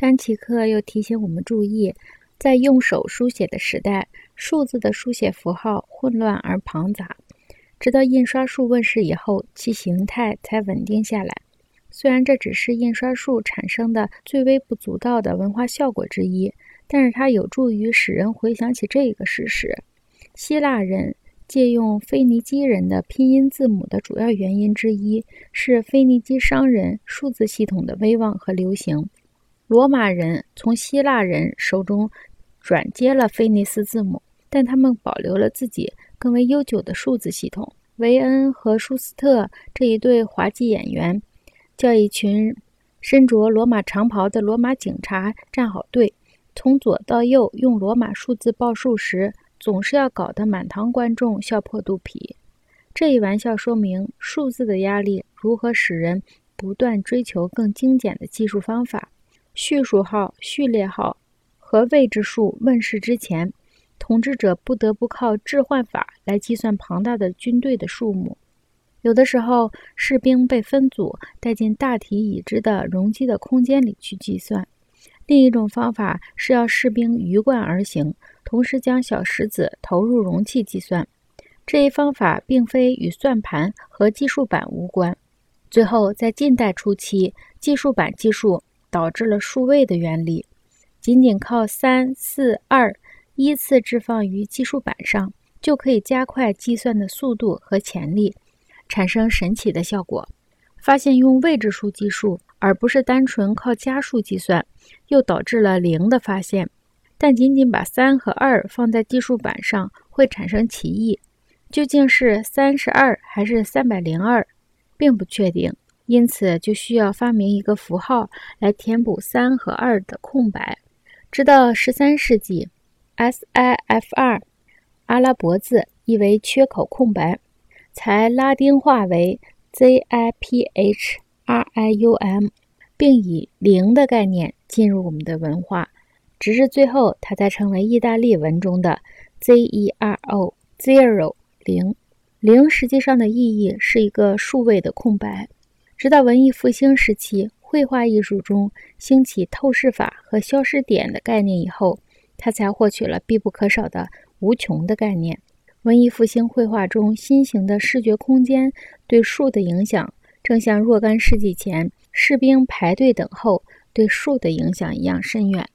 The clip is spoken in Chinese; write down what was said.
丹奇克又提醒我们注意，在用手书写的时代，数字的书写符号混乱而庞杂，直到印刷术问世以后，其形态才稳定下来。虽然这只是印刷术产生的最微不足道的文化效果之一，但是它有助于使人回想起这个事实：希腊人借用腓尼基人的拼音字母的主要原因之一是腓尼基商人数字系统的威望和流行。罗马人从希腊人手中转接了菲尼斯字母，但他们保留了自己更为悠久的数字系统。维恩和舒斯特这一对滑稽演员，叫一群身着罗马长袍的罗马警察站好队，从左到右用罗马数字报数时，总是要搞得满堂观众笑破肚皮。这一玩笑说明数字的压力如何使人不断追求更精简的计数方法。序数号、序列号和位置数问世之前，统治者不得不靠置换法来计算庞大的军队的数目。有的时候，士兵被分组带进大体已知的容积的空间里去计算；另一种方法是要士兵鱼贯而行，同时将小石子投入容器计算。这一方法并非与算盘和计数板无关。最后，在近代初期，计数板计数。导致了数位的原理，仅仅靠三四二依次置放于计数板上，就可以加快计算的速度和潜力，产生神奇的效果。发现用位置数计数，而不是单纯靠加数计算，又导致了零的发现。但仅仅把三和二放在计数板上，会产生歧义。究竟是三十二还是三百零二，并不确定。因此，就需要发明一个符号来填补三和二的空白。直到十三世纪，SIFR 阿拉伯字意为缺口空白，才拉丁化为 ZIPHRIUM，并以零的概念进入我们的文化，直至最后，它才成为意大利文中的 ZERO zero 零。零实际上的意义是一个数位的空白。直到文艺复兴时期，绘画艺术中兴起透视法和消失点的概念以后，他才获取了必不可少的无穷的概念。文艺复兴绘画中新型的视觉空间对树的影响，正像若干世纪前士兵排队等候对树的影响一样深远。